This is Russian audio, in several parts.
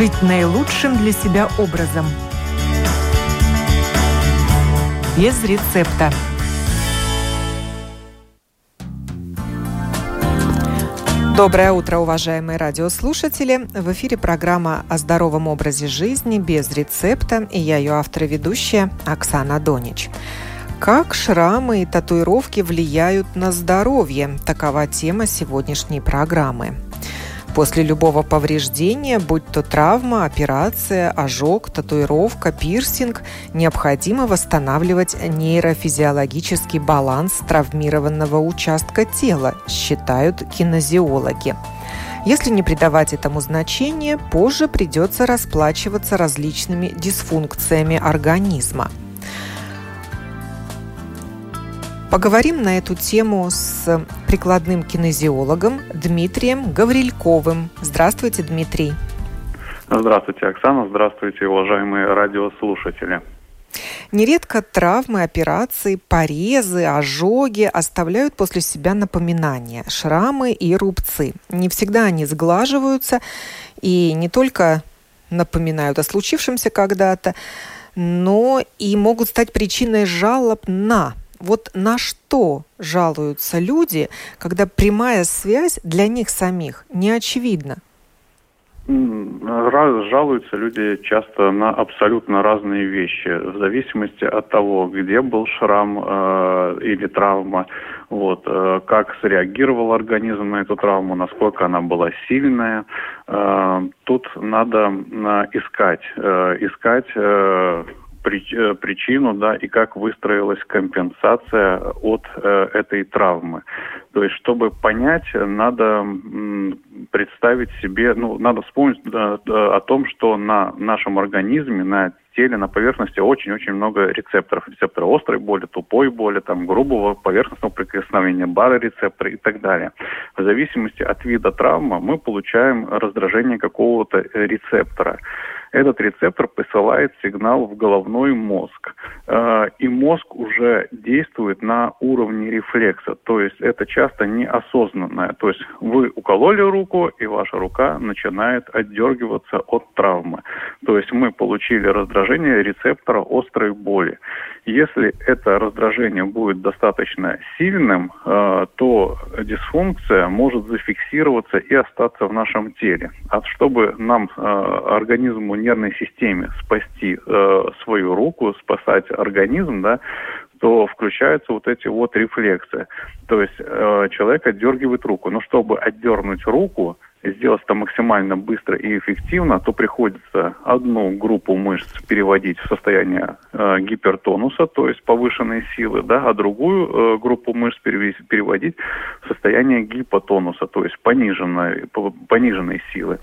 жить наилучшим для себя образом. Без рецепта. Доброе утро, уважаемые радиослушатели! В эфире программа о здоровом образе жизни без рецепта, и я ее автор и ведущая Оксана Донич. Как шрамы и татуировки влияют на здоровье? Такова тема сегодняшней программы. После любого повреждения, будь то травма, операция, ожог, татуировка, пирсинг, необходимо восстанавливать нейрофизиологический баланс травмированного участка тела, считают кинезиологи. Если не придавать этому значения, позже придется расплачиваться различными дисфункциями организма – Поговорим на эту тему с прикладным кинезиологом Дмитрием Гаврильковым. Здравствуйте, Дмитрий. Здравствуйте, Оксана. Здравствуйте, уважаемые радиослушатели. Нередко травмы, операции, порезы, ожоги оставляют после себя напоминания, шрамы и рубцы. Не всегда они сглаживаются и не только напоминают о случившемся когда-то, но и могут стать причиной жалоб на вот на что жалуются люди, когда прямая связь для них самих не очевидна? Жалуются люди часто на абсолютно разные вещи, в зависимости от того, где был шрам э, или травма, вот, э, как среагировал организм на эту травму, насколько она была сильная. Э, тут надо э, искать, э, искать Э, причину, да, и как выстроилась компенсация от э, этой травмы. То есть, чтобы понять, надо представить себе, ну, надо вспомнить да, да, о том, что на нашем организме, на теле, на поверхности очень-очень много рецепторов. Рецепторы острой боли, тупой боли, там, грубого поверхностного прикосновения, барорецепторы и так далее. В зависимости от вида травмы мы получаем раздражение какого-то э, рецептора этот рецептор посылает сигнал в головной мозг. Э, и мозг уже действует на уровне рефлекса. То есть это часто неосознанное. То есть вы укололи руку, и ваша рука начинает отдергиваться от травмы. То есть мы получили раздражение рецептора острой боли. Если это раздражение будет достаточно сильным, э, то дисфункция может зафиксироваться и остаться в нашем теле. А чтобы нам, э, организму, нервной системе спасти свою руку, спасать организм, да, то включаются вот эти вот рефлексы. То есть человек отдергивает руку. Но чтобы отдернуть руку, сделать это максимально быстро и эффективно, то приходится одну группу мышц переводить в состояние э, гипертонуса, то есть повышенной силы, да, а другую э, группу мышц переводить в состояние гипотонуса, то есть пониженной, пониженной силы.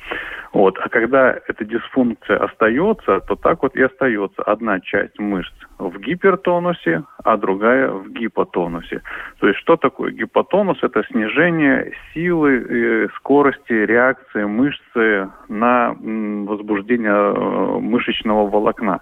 Вот. А когда эта дисфункция остается, то так вот и остается одна часть мышц в гипертонусе, а другая в гипотонусе. То есть что такое гипотонус? Это снижение силы, э, скорости реакции мышцы на возбуждение э, мышечного волокна.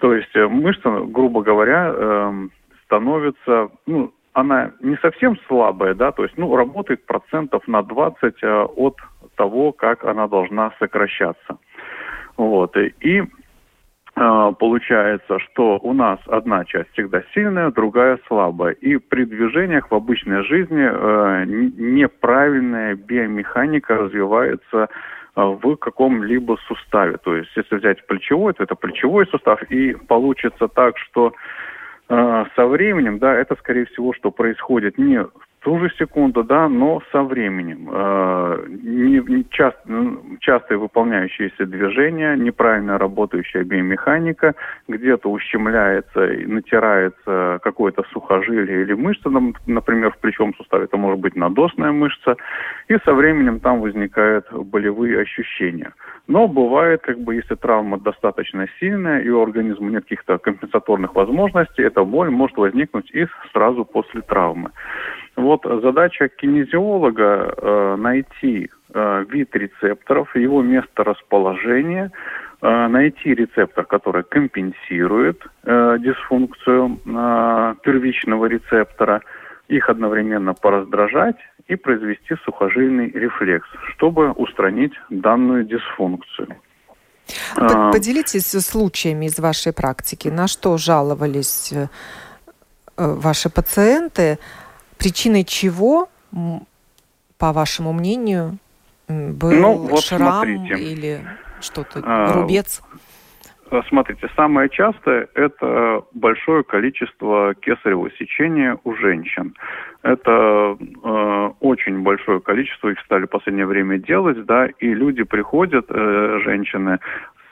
То есть э, мышца, грубо говоря, эм, становится, ну, она не совсем слабая, да, то есть, ну, работает процентов на 20 от того, как она должна сокращаться. Вот. И получается, что у нас одна часть всегда сильная, другая слабая. И при движениях в обычной жизни э, неправильная биомеханика развивается э, в каком-либо суставе. То есть, если взять плечевой, то это плечевой сустав, и получится так, что э, со временем, да, это, скорее всего, что происходит не ту же секунду, да, но со временем. Э, не, не часто, ну, частые выполняющиеся движения, неправильно работающая биомеханика, где-то ущемляется и натирается какое-то сухожилие или мышца, например, в плечевом суставе, это может быть надосная мышца, и со временем там возникают болевые ощущения. Но бывает, как бы, если травма достаточно сильная и у организма нет каких-то компенсаторных возможностей, эта боль может возникнуть и сразу после травмы. Вот задача кинезиолога э, найти э, вид рецепторов, его место расположения, э, найти рецептор, который компенсирует э, дисфункцию э, первичного рецептора, их одновременно пораздражать и произвести сухожильный рефлекс, чтобы устранить данную дисфункцию. А, поделитесь случаями из вашей практики. На что жаловались э, ваши пациенты? Причиной чего, по вашему мнению, был ну, вот шрам смотрите. или что-то, а, рубец? Смотрите, самое частое – это большое количество кесарево сечения у женщин. Это э, очень большое количество, их стали в последнее время делать, да, и люди приходят, э, женщины,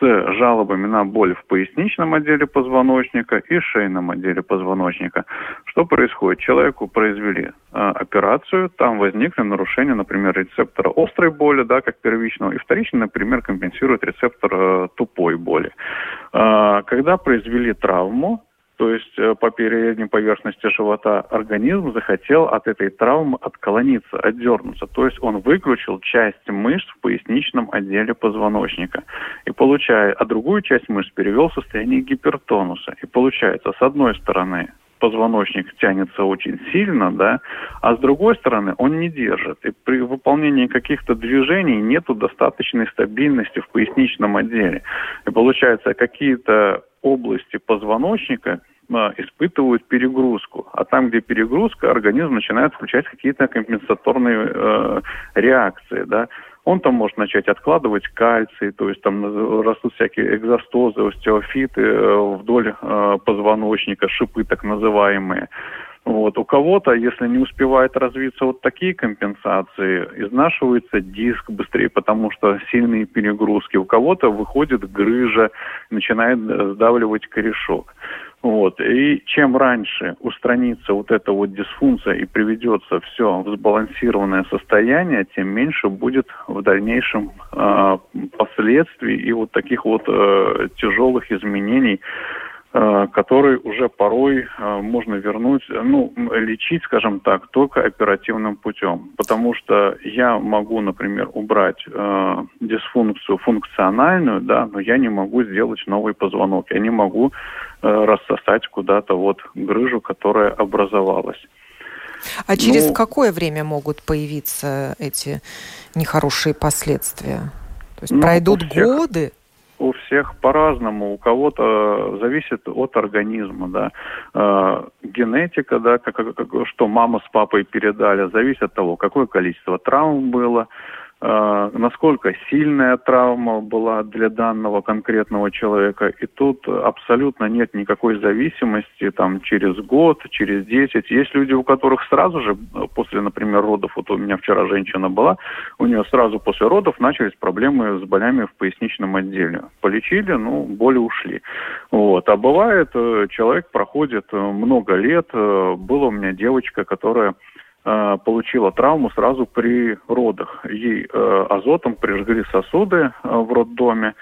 с жалобами на боль в поясничном отделе позвоночника и шейном отделе позвоночника. Что происходит? Человеку произвели э, операцию, там возникли нарушения, например, рецептора острой боли, да, как первичного, и вторично, например, компенсирует рецептор э, тупой боли. Э, когда произвели травму, то есть э, по передней поверхности живота организм захотел от этой травмы отколониться, отдернуться. То есть он выключил часть мышц в поясничном отделе позвоночника. И получая, а другую часть мышц перевел в состояние гипертонуса. И получается, с одной стороны, позвоночник тянется очень сильно, да, а с другой стороны он не держит. И при выполнении каких-то движений нету достаточной стабильности в поясничном отделе. И получается, какие-то области позвоночника испытывают перегрузку. А там, где перегрузка, организм начинает включать какие-то компенсаторные э, реакции. Да? Он там может начать откладывать кальций, то есть там растут всякие экзостозы, остеофиты э, вдоль э, позвоночника, шипы так называемые. Вот. У кого-то, если не успевает развиться вот такие компенсации, изнашивается диск быстрее, потому что сильные перегрузки. У кого-то выходит грыжа, начинает сдавливать корешок. Вот. И чем раньше устранится вот эта вот дисфункция и приведется все в сбалансированное состояние, тем меньше будет в дальнейшем э, последствий и вот таких вот э, тяжелых изменений который уже порой э, можно вернуть, ну, лечить, скажем так, только оперативным путем. Потому что я могу, например, убрать э, дисфункцию функциональную, да, но я не могу сделать новый позвонок, я не могу э, рассосать куда-то вот грыжу, которая образовалась. А через ну, какое время могут появиться эти нехорошие последствия? То есть ну, пройдут годы? У всех по-разному. У кого-то зависит от организма, да. Э, генетика, да, как, как, что мама с папой передали, зависит от того, какое количество травм было, насколько сильная травма была для данного конкретного человека. И тут абсолютно нет никакой зависимости там через год, через 10. Есть люди, у которых сразу же э, после, например, родов, вот у меня вчера женщина была, у нее сразу после родов начались проблемы с болями в поясничном отделе. Полечили, ну, боли ушли. Вот. А бывает, э, человек проходит много лет. Была у меня девочка, которая Э, получила травму сразу при родах. Ей э, азотом прижгли сосуды э, в роддоме,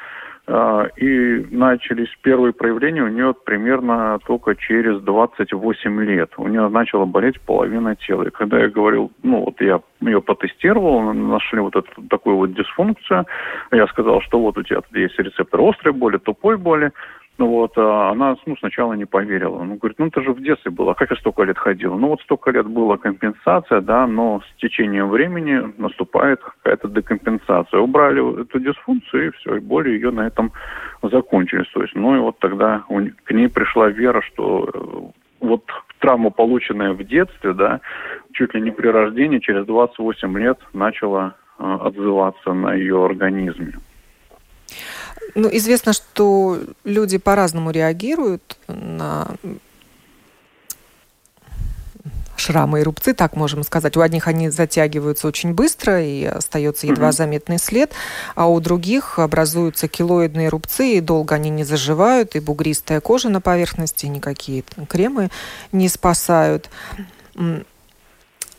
и начались первые проявления у нее примерно только через 28 лет. У нее начала болеть половина тела. И когда я говорил, ну вот я ее потестировал, нашли вот эту такую вот дисфункцию, я сказал, что вот у тебя есть рецептор острой боли, тупой боли, ну вот, а она ну, сначала не поверила. Ну, говорит, ну это же в детстве было, как я столько лет ходила? Ну вот столько лет была компенсация, да, но с течением времени наступает какая-то декомпенсация. Убрали эту дисфункцию, и все, и боли ее на этом закончились. То есть, ну и вот тогда к ней пришла вера, что э, вот травма, полученная в детстве, да, чуть ли не при рождении, через 28 лет начала э, отзываться на ее организме. Ну, известно, что люди по-разному реагируют на шрамы и рубцы, так можем сказать. У одних они затягиваются очень быстро и остается едва заметный след, а у других образуются килоидные рубцы, и долго они не заживают, и бугристая кожа на поверхности, никакие кремы не спасают.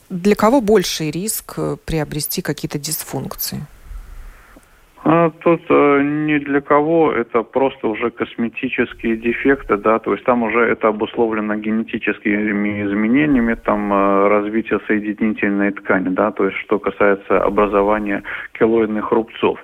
Для кого больший риск приобрести какие-то дисфункции? А тут э, ни для кого это просто уже косметические дефекты, да, то есть там уже это обусловлено генетическими изменениями, там э, развитие соединительной ткани, да, то есть что касается образования келоидных рубцов.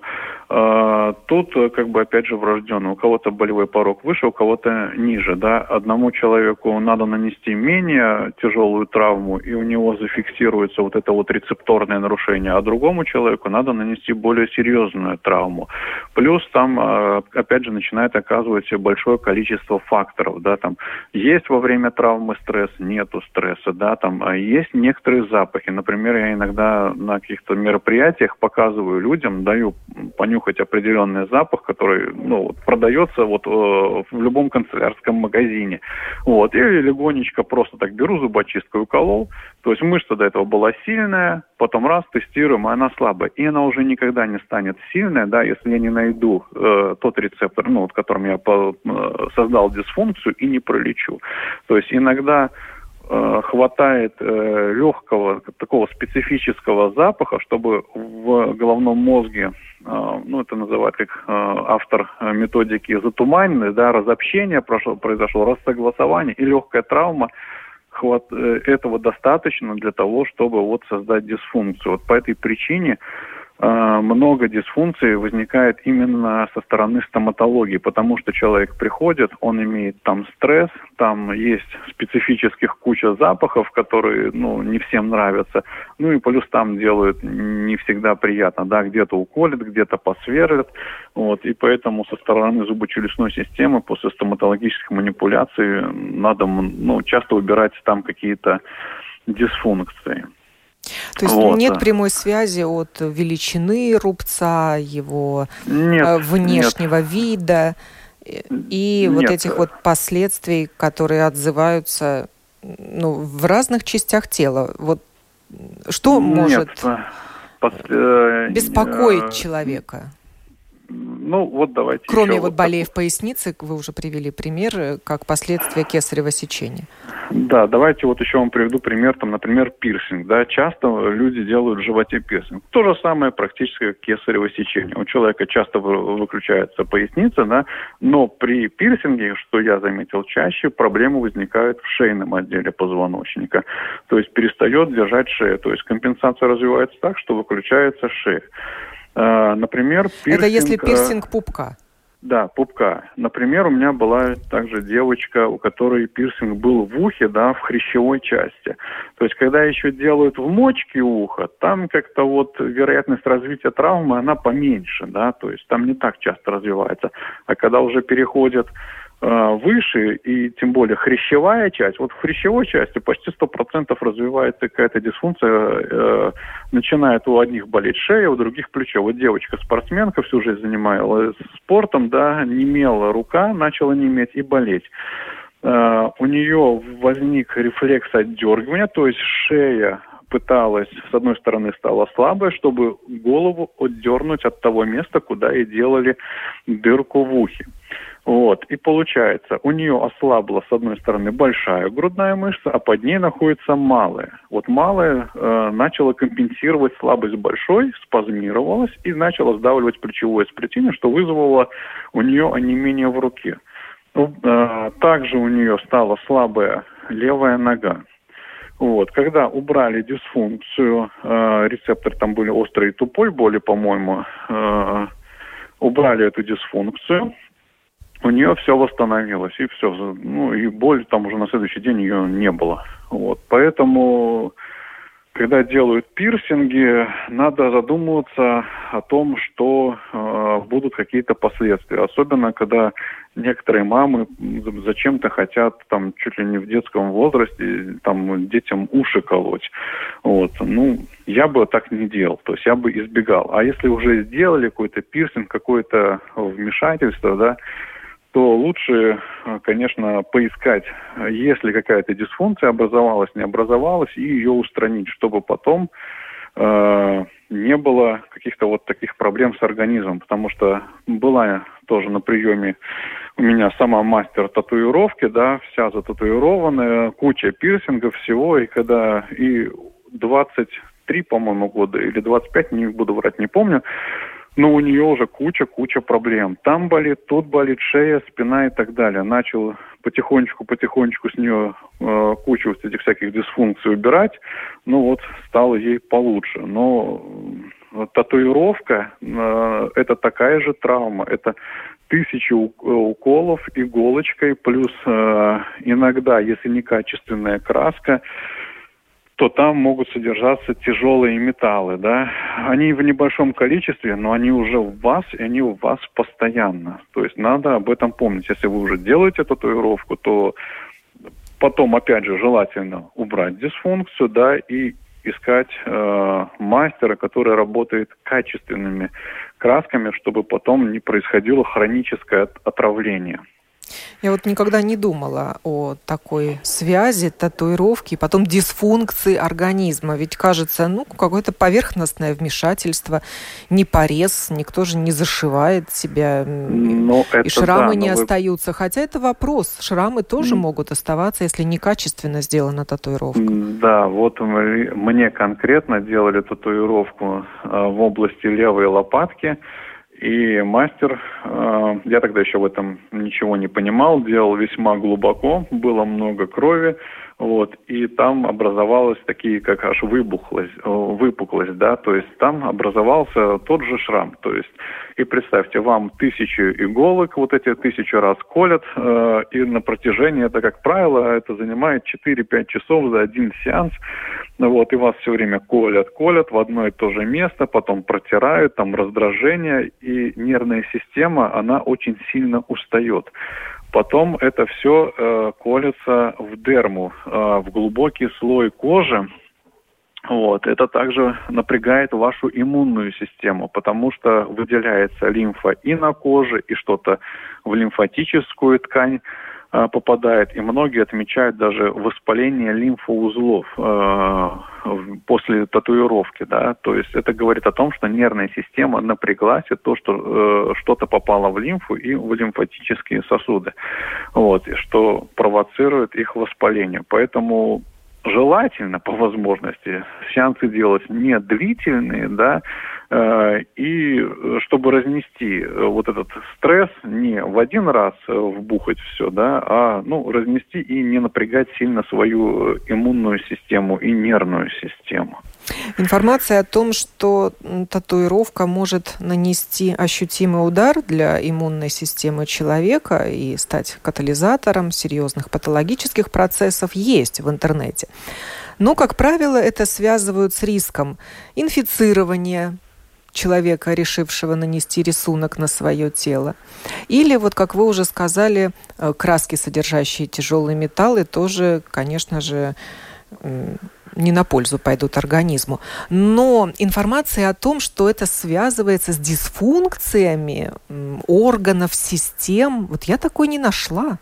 А, тут, э, как бы, опять же, врожденно. У кого-то болевой порог выше, у кого-то ниже, да. Одному человеку надо нанести менее тяжелую травму, и у него зафиксируется вот это вот рецепторное нарушение, а другому человеку надо нанести более серьезную травму. Плюс там, а, опять же, начинает оказываться большое количество факторов, да, там есть во время травмы стресс, нету стресса, да, там а есть некоторые запахи. Например, я иногда на каких-то мероприятиях показываю людям, даю понять понюхать определенный запах, который ну, продается вот, э, в любом канцелярском магазине. Вот. И легонечко просто так беру зубочисткой уколол. То есть мышца до этого была сильная, потом раз тестируем, и она слабая. И она уже никогда не станет сильной, да, если я не найду э, тот рецептор, ну, вот, которым я по, э, создал дисфункцию и не пролечу. То есть иногда хватает э, легкого такого специфического запаха, чтобы в головном мозге, э, ну это называют как э, автор методики затуманенность, да, разобщение прошло, произошло, рассогласование и легкая травма хват, э, этого достаточно для того, чтобы вот создать дисфункцию. Вот по этой причине Э, много дисфункций возникает именно со стороны стоматологии, потому что человек приходит, он имеет там стресс, там есть специфических куча запахов, которые, ну, не всем нравятся, ну и плюс там делают не всегда приятно, да, где-то уколят, где-то посверлят, вот, и поэтому со стороны зубочелюстной системы после стоматологических манипуляций надо, ну, часто убирать там какие-то дисфункции. То есть вот. нет прямой связи от величины рубца, его нет, э, внешнего нет. вида и нет. вот этих вот последствий, которые отзываются ну, в разных частях тела. Вот что нет, может. Э, беспокоить человека? Ну, вот давайте. Кроме вот, вот болей в пояснице, вы уже привели пример, как последствия кесарево сечения. Да, давайте вот еще вам приведу пример, там, например, пирсинг. Да, часто люди делают в животе пирсинг. То же самое практически как кесарево сечение. У человека часто выключается поясница, да, но при пирсинге, что я заметил чаще, проблемы возникают в шейном отделе позвоночника. То есть перестает держать шею. То есть компенсация развивается так, что выключается шея. А, например, пирсинг... Это если пирсинг пупка? Да, пупка. Например, у меня была также девочка, у которой пирсинг был в ухе, да, в хрящевой части. То есть, когда еще делают в мочке уха, там как-то вот вероятность развития травмы, она поменьше, да, то есть там не так часто развивается. А когда уже переходят Э, выше, и тем более хрящевая часть, вот в хрящевой части почти 100% развивается какая-то дисфункция, э, начинает у одних болеть шея, у других плечо. Вот девочка-спортсменка всю жизнь занималась спортом, да, немела рука, начала неметь и болеть. Э, у нее возник рефлекс отдергивания, то есть шея пыталась, с одной стороны, стала слабая, чтобы голову отдернуть от того места, куда ей делали дырку в ухе. Вот, и получается, у нее ослабла, с одной стороны, большая грудная мышца, а под ней находится малая. Вот малая э, начала компенсировать слабость большой, спазмировалась и начала сдавливать плечевое сплетение, что вызвало у нее онемение в руке. Э, также у нее стала слабая левая нога. Вот. Когда убрали дисфункцию, э, рецепторы там были острый и тупой боли, по-моему, э, убрали эту дисфункцию, у нее все восстановилось, и все. Ну, и боль там уже на следующий день ее не было. Вот. Поэтому, когда делают пирсинги, надо задумываться о том, что э, будут какие-то последствия. Особенно, когда некоторые мамы зачем-то хотят там чуть ли не в детском возрасте там детям уши колоть. Вот. Ну, я бы так не делал, то есть я бы избегал. А если уже сделали какой-то пирсинг, какое-то вмешательство, да, то лучше, э, конечно, поискать, если какая-то дисфункция образовалась, не образовалась, и ее устранить, чтобы потом э, не было каких-то вот таких проблем с организмом, потому что была тоже на приеме у меня сама мастер татуировки, да, вся зататуированная, куча пирсингов всего, и когда и 23, по-моему, года или 25, не буду врать, не помню, но у нее уже куча-куча проблем. Там болит, тут болит шея, спина и так далее. Начал потихонечку-потихонечку с нее э, кучу вот этих всяких дисфункций убирать. Ну вот, стало ей получше. Но татуировка э, это такая же травма. Это тысячи уколов иголочкой, плюс э, иногда, если некачественная краска, то там могут содержаться тяжелые металлы, да. Они в небольшом количестве, но они уже в вас, и они у вас постоянно. То есть надо об этом помнить. Если вы уже делаете татуировку, то потом, опять же, желательно убрать дисфункцию, да, и искать э, мастера, который работает качественными красками, чтобы потом не происходило хроническое отравление. Я вот никогда не думала о такой связи татуировки, потом дисфункции организма. Ведь кажется, ну, какое-то поверхностное вмешательство, не порез, никто же не зашивает себя, ну, и шрамы да, не вы... остаются. Хотя это вопрос. Шрамы тоже mm. могут оставаться, если некачественно сделана татуировка. Да, вот мы, мне конкретно делали татуировку э, в области левой лопатки. И мастер, э, я тогда еще в этом ничего не понимал, делал весьма глубоко, было много крови, вот, и там образовалась такие, как аж выбухлость, э, выпуклость, да, то есть там образовался тот же шрам, то есть, и представьте, вам тысячу иголок, вот эти тысячу раз колят, э, и на протяжении, это, как правило, это занимает 4-5 часов за один сеанс, вот, и вас все время колят, колят в одно и то же место, потом протирают, там раздражение, и нервная система, она очень сильно устает. Потом это все э, колется в дерму, э, в глубокий слой кожи. Вот. Это также напрягает вашу иммунную систему, потому что выделяется лимфа и на коже, и что-то в лимфатическую ткань попадает. И многие отмечают даже воспаление лимфоузлов э, после татуировки, да, то есть это говорит о том, что нервная система напряглась, и то, что э, что-то попало в лимфу и в лимфатические сосуды, вот, и что провоцирует их воспаление. Поэтому желательно по возможности сеансы делать не длительные, да, э, и чтобы разнести э, вот этот стресс не в один раз э, вбухать все, да, а ну разнести и не напрягать сильно свою иммунную систему и нервную систему. Информация о том, что татуировка может нанести ощутимый удар для иммунной системы человека и стать катализатором серьезных патологических процессов, есть в интернете. Но, как правило, это связывают с риском инфицирования человека, решившего нанести рисунок на свое тело. Или, вот как вы уже сказали, э, краски, содержащие тяжелые металлы, тоже, конечно же, не на пользу пойдут организму. Но информация о том, что это связывается с дисфункциями органов, систем, вот я такой не нашла.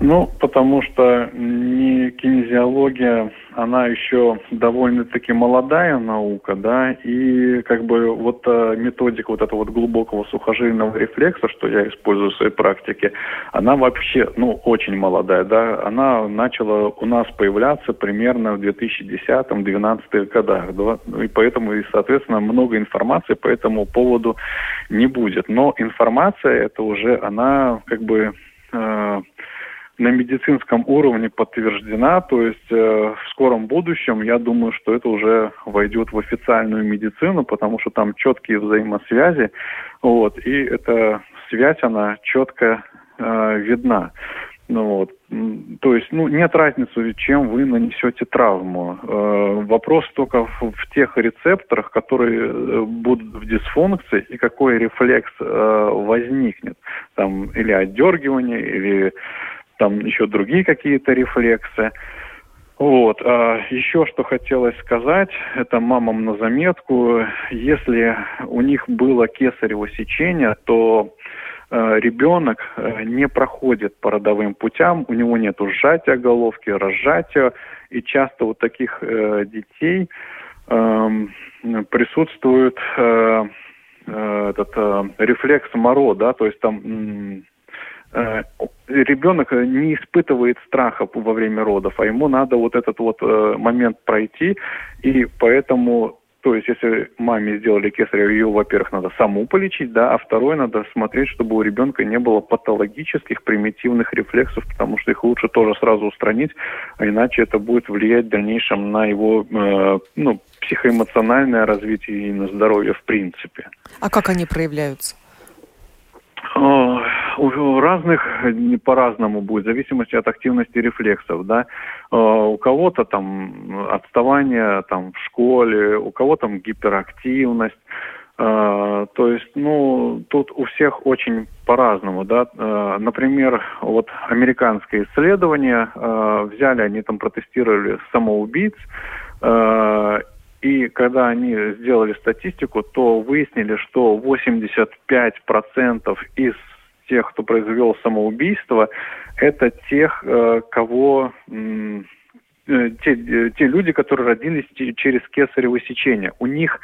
Ну, потому что не кинезиология, она еще довольно-таки молодая наука, да, и как бы вот э, методика вот этого вот глубокого сухожильного рефлекса, что я использую в своей практике, она вообще, ну, очень молодая, да, она начала у нас появляться примерно в 2010-2012 годах, да, и поэтому, и, соответственно, много информации по этому поводу не будет. Но информация это уже, она как бы э, на медицинском уровне подтверждена, то есть э, в скором будущем я думаю, что это уже войдет в официальную медицину, потому что там четкие взаимосвязи, вот, и эта связь, она четко э, видна. Ну, вот. То есть, ну, нет разницы, чем вы нанесете травму. Э, вопрос только в, в тех рецепторах, которые э, будут в дисфункции, и какой рефлекс э, возникнет. Там или отдергивание, или там еще другие какие-то рефлексы. Вот. А еще что хотелось сказать, это мамам на заметку, если у них было кесарево сечение, то э, ребенок э, не проходит по родовым путям, у него нет сжатия головки, разжатия, и часто у таких э, детей э, присутствует э, этот э, рефлекс Моро, да, то есть там ребенок не испытывает страха во время родов, а ему надо вот этот вот э, момент пройти, и поэтому то есть, если маме сделали кесарево, ее, во-первых, надо саму полечить, да, а второе, надо смотреть, чтобы у ребенка не было патологических примитивных рефлексов, потому что их лучше тоже сразу устранить, а иначе это будет влиять в дальнейшем на его, э, ну, психоэмоциональное развитие и на здоровье в принципе. А как они проявляются? У разных по-разному будет, в зависимости от активности рефлексов, да. У кого-то там отставание там в школе, у кого-то там гиперактивность, то есть, ну, тут у всех очень по-разному, да. Например, вот американское исследование, взяли, они там протестировали самоубийц, и когда они сделали статистику, то выяснили, что 85% из тех, кто произвел самоубийство, это тех, э, кого э, те, э, те люди, которые родились через кесарево сечение. У них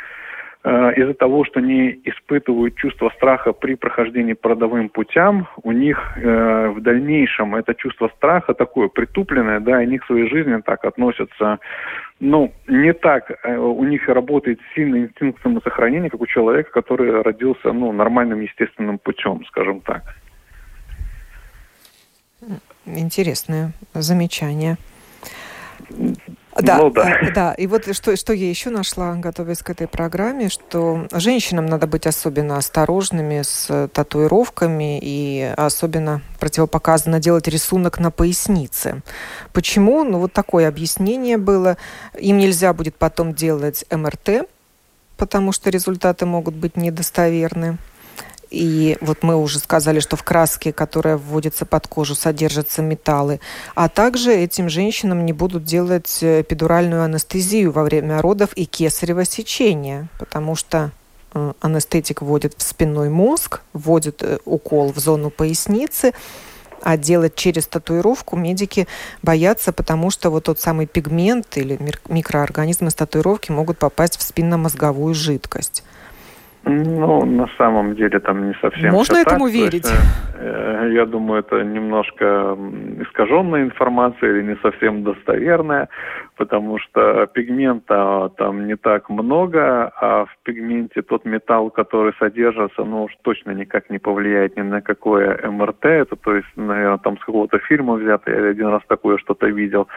из-за того, что они испытывают чувство страха при прохождении по родовым путям, у них э, в дальнейшем это чувство страха такое притупленное, да, они к своей жизни так относятся, ну, не так, э, у них работает сильный инстинкт самосохранения, как у человека, который родился, ну, нормальным естественным путем, скажем так. Интересное замечание. Да, ну, да. Э, да. И вот что, что я еще нашла, готовясь к этой программе, что женщинам надо быть особенно осторожными с татуировками и особенно противопоказано делать рисунок на пояснице. Почему? Ну, вот такое объяснение было. Им нельзя будет потом делать МРТ, потому что результаты могут быть недостоверны. И вот мы уже сказали, что в краске, которая вводится под кожу, содержатся металлы. А также этим женщинам не будут делать э, эпидуральную анестезию во время родов и кесарево сечения, потому что э, анестетик вводит в спинной мозг, вводит э, укол в зону поясницы, а делать через татуировку медики боятся, потому что вот тот самый пигмент или микроорганизмы с татуировки могут попасть в спинномозговую жидкость. Ну, на самом деле там не совсем. Можно этому так. верить? Есть, э, я думаю, это немножко искаженная информация или не совсем достоверная, потому что пигмента там не так много, а в пигменте тот металл, который содержится, ну уж точно никак не повлияет ни на какое МРТ. Это, то есть, наверное, там с какого-то фильма взято. Я один раз такое что-то видел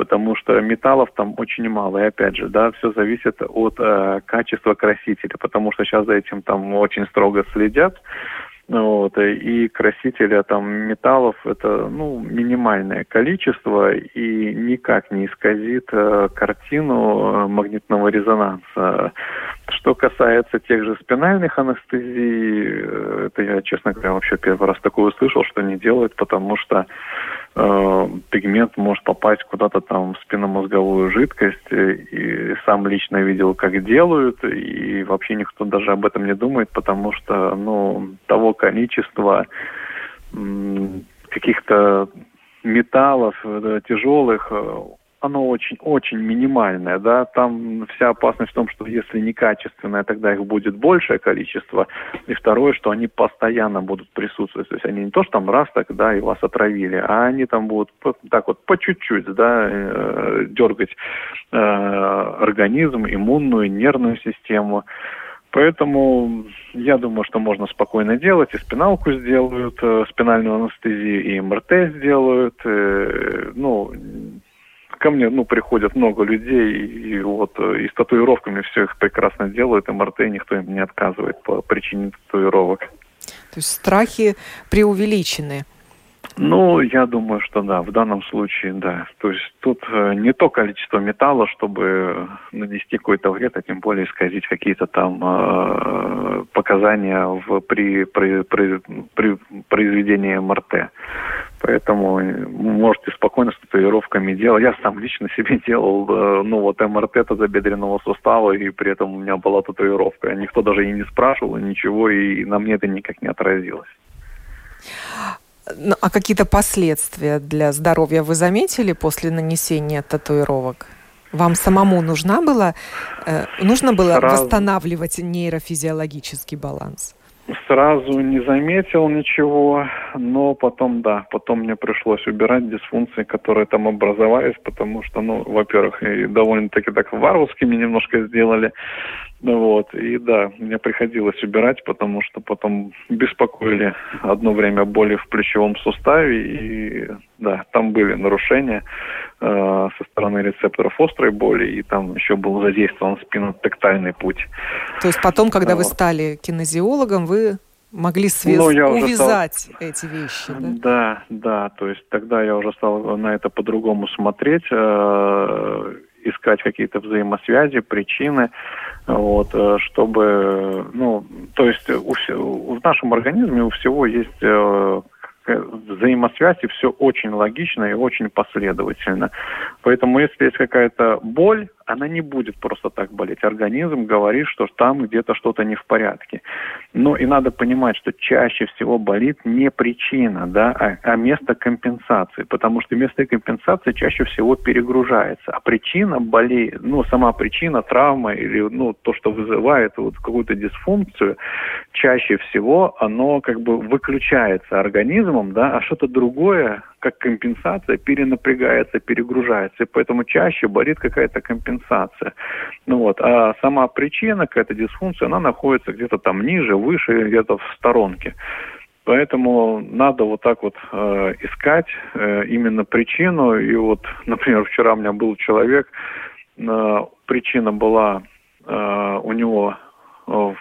потому что металлов там очень мало. И опять же, да, все зависит от э, качества красителя, потому что сейчас за этим там очень строго следят. Вот, и красителя там металлов это ну, минимальное количество и никак не исказит э, картину э, магнитного резонанса. Что касается тех же спинальных анестезий, э, это я, честно говоря, вообще первый раз такое услышал, что не делают, потому что э, пигмент может попасть куда-то там в спинномозговую жидкость. И сам лично видел, как делают, и вообще никто даже об этом не думает, потому что, ну, того количества каких-то металлов э, тяжелых оно очень-очень минимальное, да, там вся опасность в том, что если некачественное, тогда их будет большее количество, и второе, что они постоянно будут присутствовать, то есть они не то, что там раз так, да, и вас отравили, а они там будут так вот по чуть-чуть, да, э, дергать э, организм, иммунную, нервную систему, Поэтому я думаю, что можно спокойно делать. И спиналку сделают, э, спинальную анестезию, и МРТ сделают. Э, ну, ко мне ну, приходят много людей, и вот э, и с татуировками все их прекрасно делают, МРТ никто им не отказывает по причине татуировок. То есть страхи преувеличены. Ну, я думаю, что да, в данном случае да. То есть тут э, не то количество металла, чтобы нанести какой-то вред, а тем более исказить какие-то там э, показания в, при, при, при, при произведении МРТ. Поэтому можете спокойно с татуировками делать. Я сам лично себе делал, э, ну вот МРТ тазобедренного сустава, и при этом у меня была татуировка. Никто даже и не спрашивал, ничего, и на мне это никак не отразилось. Ну, а какие-то последствия для здоровья вы заметили после нанесения татуировок? Вам самому нужна была, э, нужно было Сразу. восстанавливать нейрофизиологический баланс? Сразу не заметил ничего, но потом, да, потом мне пришлось убирать дисфункции, которые там образовались, потому что, ну, во-первых, и довольно-таки так варварскими немножко сделали, вот, и да, мне приходилось убирать, потому что потом беспокоили одно время боли в плечевом суставе, и да, там были нарушения э, со стороны рецепторов острой боли, и там еще был задействован спинотектальный путь. То есть потом, когда вот. вы стали кинезиологом, вы могли свез... ну, я увязать стал... эти вещи, да? Да, да, то есть тогда я уже стал на это по-другому смотреть, э, искать какие-то взаимосвязи, причины, вот, э, чтобы, ну, то есть у, в нашем организме у всего есть э, взаимосвязь, и все очень логично и очень последовательно. Поэтому если есть какая-то боль, она не будет просто так болеть. Организм говорит, что там где-то что-то не в порядке. Но и надо понимать, что чаще всего болит не причина, да, а, а место компенсации, потому что место компенсации чаще всего перегружается. А причина боли, ну, сама причина, травма или ну, то, что вызывает вот какую-то дисфункцию, чаще всего оно как бы выключается организмом, да, а что-то другое как компенсация перенапрягается, перегружается, и поэтому чаще болит какая-то компенсация. Ну вот, а сама причина, какая-то дисфункция, она находится где-то там ниже, выше, где-то в сторонке. Поэтому надо вот так вот э, искать э, именно причину. И вот, например, вчера у меня был человек, э, причина была э, у него э,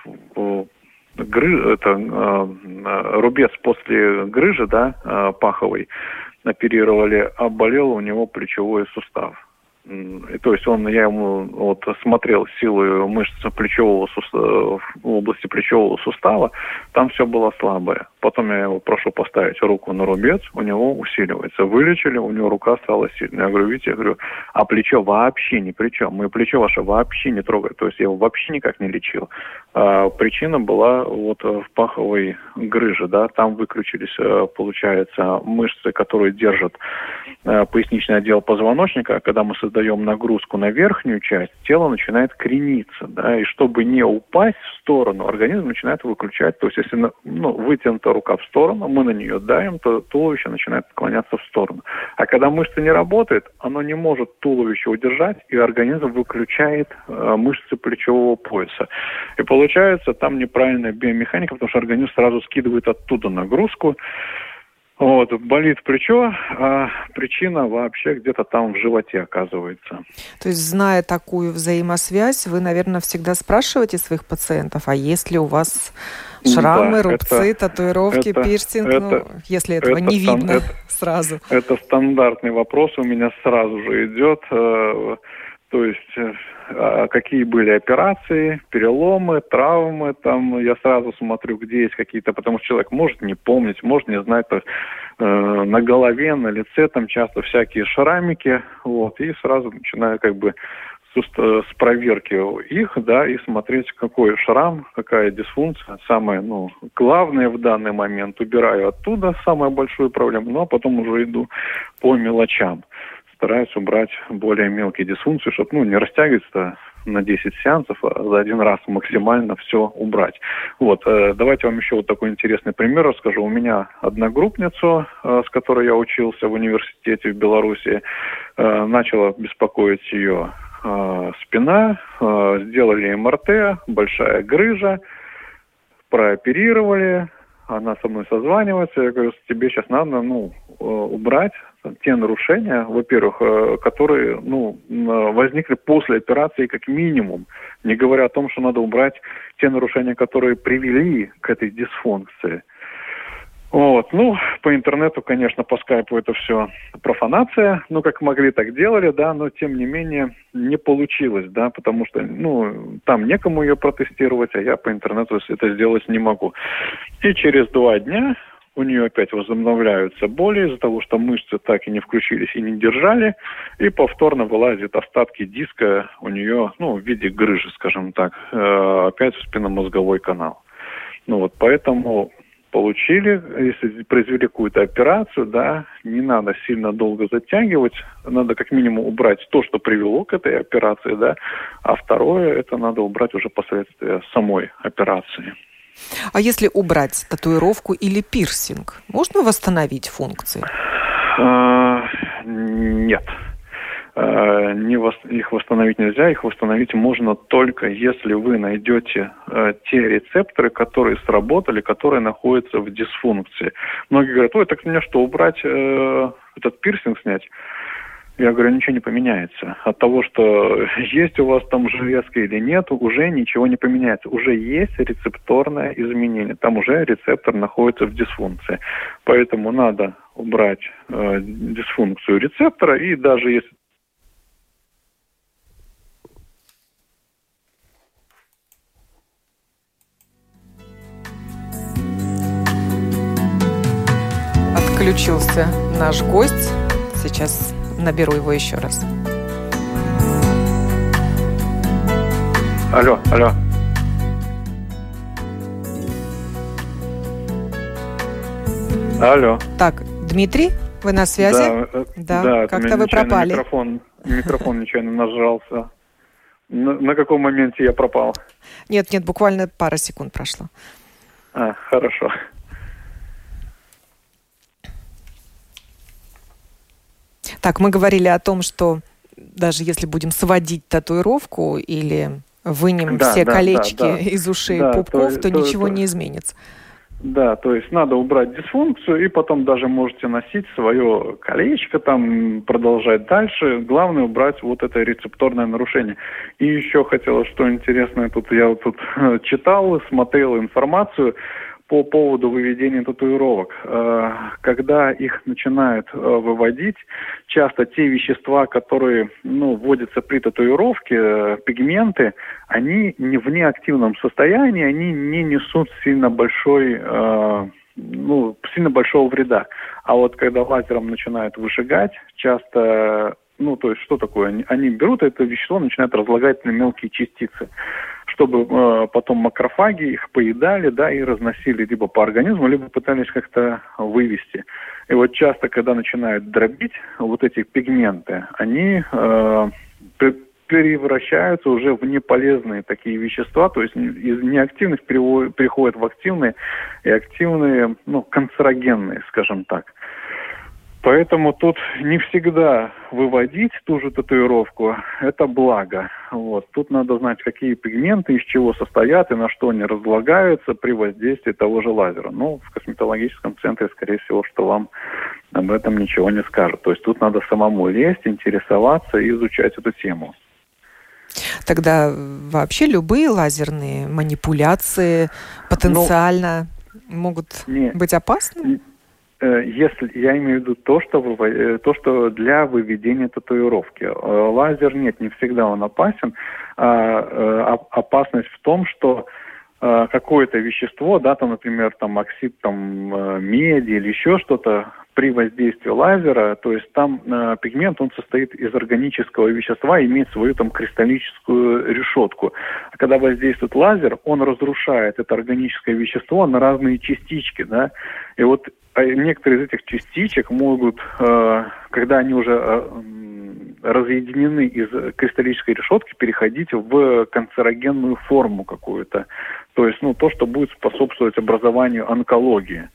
гры, это э, рубец после грыжи, да, э, паховой, оперировали, а болел у него плечевой сустав. И, то есть он, я ему вот смотрел силы мышц плечевого сустава, в области плечевого сустава, там все было слабое. Потом я его прошу поставить руку на рубец, у него усиливается. Вылечили, у него рука стала сильной. Я говорю, видите, я говорю, а плечо вообще ни при чем. Мы плечо ваше вообще не трогаем. То есть я его вообще никак не лечил. А причина была вот в паховой грыже, да, там выключились, э, получается, мышцы, которые держат э, поясничный отдел позвоночника. Когда мы создаем нагрузку на верхнюю часть, тело начинает крениться, да, и чтобы не упасть в сторону, организм начинает выключать. То есть если ну, вытянуто эта рука в сторону, мы на нее давим, то туловище начинает отклоняться в сторону. А когда мышца не работает, оно не может туловище удержать, и организм выключает э, мышцы плечевого пояса. И получается там неправильная биомеханика, потому что организм сразу скидывает оттуда нагрузку, вот, болит плечо, а причина вообще где-то там в животе оказывается. То есть, зная такую взаимосвязь, вы, наверное, всегда спрашиваете своих пациентов, а есть ли у вас шрамы, да, рубцы, это, татуировки, это, пирсинг, это, ну, если этого это, не видно это, сразу? Это стандартный вопрос у меня сразу же идет. Э, то есть э, а какие были операции, переломы, травмы, там я сразу смотрю, где есть какие-то, потому что человек может не помнить, может не знать, то есть, э, на голове, на лице там часто всякие шрамики, вот, и сразу начинаю как бы с, с проверки их, да, и смотреть, какой шрам, какая дисфункция, самое, ну, главное в данный момент, убираю оттуда самую большую проблему, ну, а потом уже иду по мелочам стараюсь убрать более мелкие дисфункции, чтобы ну, не растягиваться на 10 сеансов, а за один раз максимально все убрать. Вот, э, давайте вам еще вот такой интересный пример расскажу. У меня одногруппницу, э, с которой я учился в университете в Беларуси, э, начала беспокоить ее э, спина, э, сделали МРТ, большая грыжа, прооперировали, она со мной созванивается, я говорю, тебе сейчас надо, ну, э, убрать те нарушения, во-первых, э, которые ну, возникли после операции как минимум, не говоря о том, что надо убрать те нарушения, которые привели к этой дисфункции. Вот. Ну, по интернету, конечно, по скайпу это все профанация, ну, как могли, так делали, да, но тем не менее не получилось, да, потому что, ну, там некому ее протестировать, а я по интернету это сделать не могу. И через два дня у нее опять возобновляются боли из-за того, что мышцы так и не включились и не держали, и повторно вылазят остатки диска у нее, ну, в виде грыжи, скажем так, э, опять в спинномозговой канал. Ну вот, поэтому получили, если произвели какую-то операцию, да, не надо сильно долго затягивать, надо как минимум убрать то, что привело к этой операции, да, а второе, это надо убрать уже последствия самой операции. А если убрать татуировку или пирсинг, можно восстановить функции? А, нет. Э, не вос, их восстановить нельзя, их восстановить можно только если вы найдете э, те рецепторы, которые сработали, которые находятся в дисфункции. Многие говорят, ой, так мне что, убрать э, этот пирсинг снять? Я говорю, ничего не поменяется. От того, что есть у вас там железка или нет, уже ничего не поменяется. Уже есть рецепторное изменение. Там уже рецептор находится в дисфункции. Поэтому надо убрать э, дисфункцию рецептора. И даже если Отключился наш гость. Сейчас наберу его еще раз. Алло, алло. Алло. Так, Дмитрий, вы на связи? Да, э, да, да как-то вы пропали. Микрофон, микрофон нечаянно нажался. На, на каком моменте я пропал? Нет, нет, буквально пара секунд прошло. А, хорошо. Так, мы говорили о том, что даже если будем сводить татуировку или вынем да, все да, колечки да, да. из ушей да, пупков, то, то, то ничего то, не изменится. Да, то есть надо убрать дисфункцию, и потом даже можете носить свое колечко, там продолжать дальше. Главное убрать вот это рецепторное нарушение. И еще хотелось, что интересное, тут я вот тут читал, смотрел информацию, по поводу выведения татуировок. Э, когда их начинают э, выводить, часто те вещества, которые ну, вводятся при татуировке, э, пигменты, они не в неактивном состоянии, они не несут сильно большой ну, сильно большого вреда. А вот когда лазером начинают выжигать, часто, ну, то есть что такое? Они, берут это вещество, начинают разлагать на мелкие частицы чтобы э, потом макрофаги их поедали, да, и разносили либо по организму, либо пытались как-то вывести. И вот часто, когда начинают дробить вот эти пигменты, они э, превращаются уже в неполезные такие вещества, то есть из неактивных переходят в активные и активные, ну, канцерогенные, скажем так. Поэтому тут не всегда выводить ту же татуировку – это благо. Вот. Тут надо знать, какие пигменты, из чего состоят и на что они разлагаются при воздействии того же лазера. Ну, в косметологическом центре, скорее всего, что вам об этом ничего не скажут. То есть тут надо самому лезть, интересоваться и изучать эту тему. Тогда вообще любые лазерные манипуляции потенциально ну, могут не, быть опасны? Э, если я имею в виду то, что, э, то, что для выведения татуировки. Э, лазер нет, не всегда он опасен. А, опасность в том, что какое-то вещество, да, там, например, там оксид там, меди или еще что-то, при воздействии лазера, то есть там э, пигмент, он состоит из органического вещества, имеет свою там кристаллическую решетку. А когда воздействует лазер, он разрушает это органическое вещество на разные частички, да, и вот а некоторые из этих частичек могут, э, когда они уже э, разъединены из кристаллической решетки, переходить в канцерогенную форму какую-то. То есть, ну, то, что будет способствовать образованию онкологии.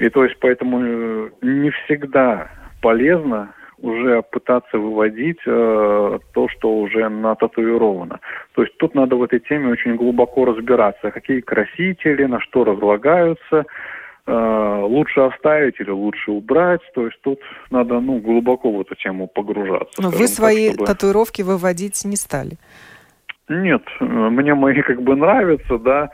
И то есть поэтому э, не всегда полезно уже пытаться выводить э, то, что уже нататуировано. То есть тут надо в этой теме очень глубоко разбираться, какие красители, на что разлагаются, э, лучше оставить или лучше убрать. То есть тут надо ну, глубоко в эту тему погружаться. Но вы свои так, чтобы... татуировки выводить не стали? Нет, э, мне мои как бы нравятся, да.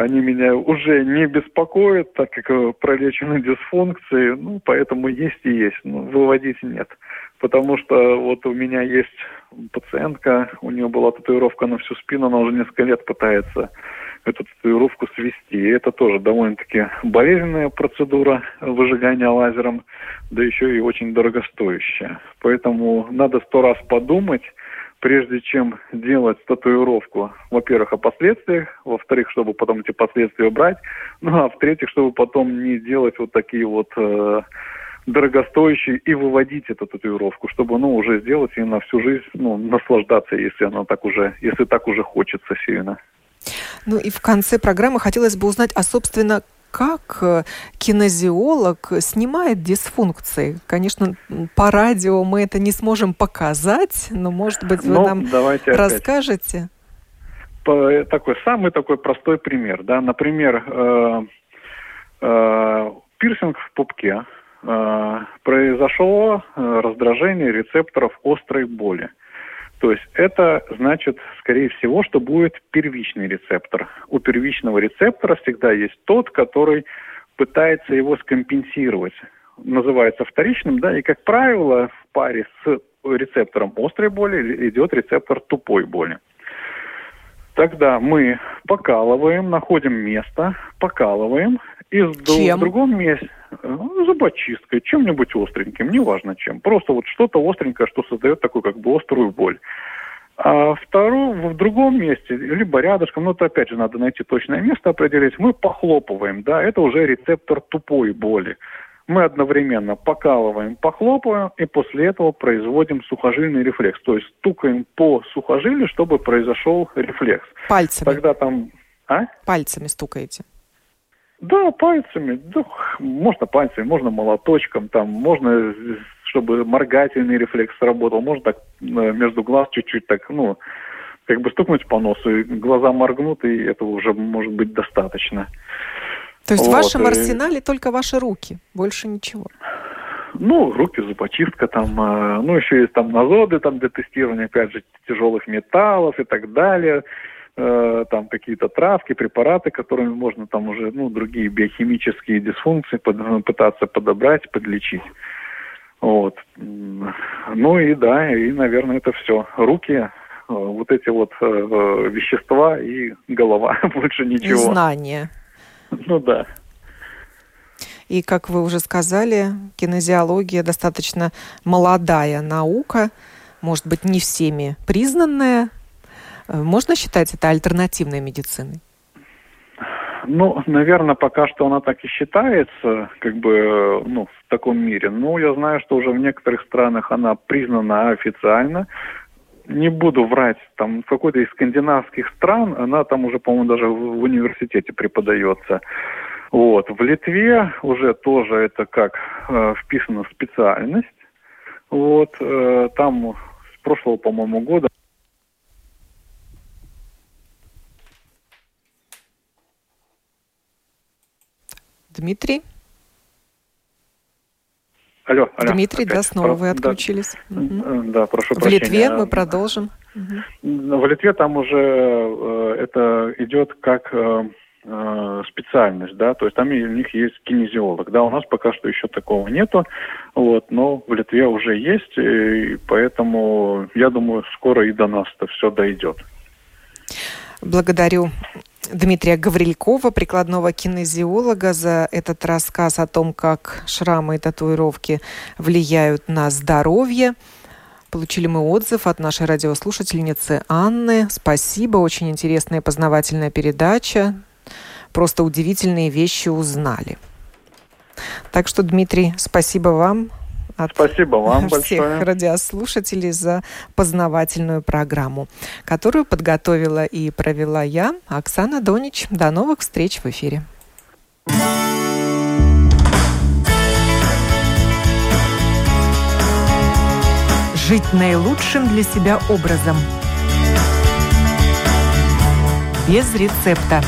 Они меня уже не беспокоят, так как э, пролечены дисфункции, ну, поэтому есть и есть, но выводить нет. Потому что вот у меня есть пациентка, у нее была татуировка на всю спину, она уже несколько лет пытается эту татуировку свести. И это тоже довольно-таки болезненная процедура выжигания лазером, да еще и очень дорогостоящая. Поэтому надо сто раз подумать, прежде чем делать татуировку, во-первых, о последствиях, во-вторых, чтобы потом эти последствия убрать, ну а в-третьих, чтобы потом не делать вот такие вот э, дорогостоящие и выводить эту татуировку, чтобы, ну, уже сделать и на всю жизнь, ну, наслаждаться, если она так уже, если так уже хочется сильно. Ну и в конце программы хотелось бы узнать, а, собственно, как э, кинезиолог снимает дисфункции? Конечно, по радио мы это не сможем показать, но, может быть, вы ну, нам расскажете? По, такой самый такой простой пример, да, например, э, э, пирсинг в пупке э, произошло э, раздражение рецепторов острой боли. То есть это значит, скорее всего, что будет первичный рецептор. У первичного рецептора всегда есть тот, который пытается его скомпенсировать. Называется вторичным, да, и, как правило, в паре с рецептором острой боли идет рецептор тупой боли. Тогда мы покалываем, находим место, покалываем, и Чем? в другом месте ну, зубочисткой, чем-нибудь остреньким, неважно чем. Просто вот что-то остренькое, что создает такую как бы острую боль. А вторую, в другом месте, либо рядышком, ну, это опять же надо найти точное место, определить, мы похлопываем, да, это уже рецептор тупой боли. Мы одновременно покалываем, похлопываем, и после этого производим сухожильный рефлекс. То есть стукаем по сухожилию, чтобы произошел рефлекс. Пальцами? Тогда там... А? Пальцами стукаете? Да, пальцами. Да, можно пальцами, можно молоточком, там, можно, чтобы моргательный рефлекс сработал, можно так э, между глаз чуть-чуть так, ну, как бы стукнуть по носу, и глаза моргнут, и этого уже может быть достаточно. То есть вот. в вашем арсенале только ваши руки, больше ничего? Ну, руки, зубочистка там, э, ну, еще есть там назоды там для тестирования, опять же, тяжелых металлов и так далее э, там какие-то травки, препараты, которыми можно там уже, ну, другие биохимические дисфункции под, ну, пытаться подобрать, подлечить. Вот. Ну и да, и, наверное, это все. Руки, э, вот эти вот э, э, вещества и голова, больше ничего. И знания. Ну да. И, как вы уже сказали, кинезиология достаточно молодая наука, может быть, не всеми признанная, можно считать это альтернативной медициной? Ну, наверное, пока что она так и считается, как бы, ну, в таком мире. Но я знаю, что уже в некоторых странах она признана официально. Не буду врать, там в какой-то из скандинавских стран она там уже, по-моему, даже в, в университете преподается. Вот. В Литве уже тоже это как э, вписана специальность. Вот. Э, там с прошлого, по-моему, года Дмитрий? Алло, алло. Дмитрий, опять. да, снова Про... вы отключились. Да, угу. да прошу В прощения. Литве мы продолжим. Угу. В Литве там уже э, это идет как э, э, специальность, да, то есть там у них есть кинезиолог, да, у нас пока что еще такого нету, вот, но в Литве уже есть, и поэтому я думаю, скоро и до нас это все дойдет. Благодарю Дмитрия Гаврилькова, прикладного кинезиолога, за этот рассказ о том, как шрамы и татуировки влияют на здоровье. Получили мы отзыв от нашей радиослушательницы Анны. Спасибо, очень интересная и познавательная передача. Просто удивительные вещи узнали. Так что, Дмитрий, спасибо вам от Спасибо вам всех большое. радиослушателей за познавательную программу, которую подготовила и провела я, Оксана Донич. До новых встреч в эфире. Жить наилучшим для себя образом. Без рецепта.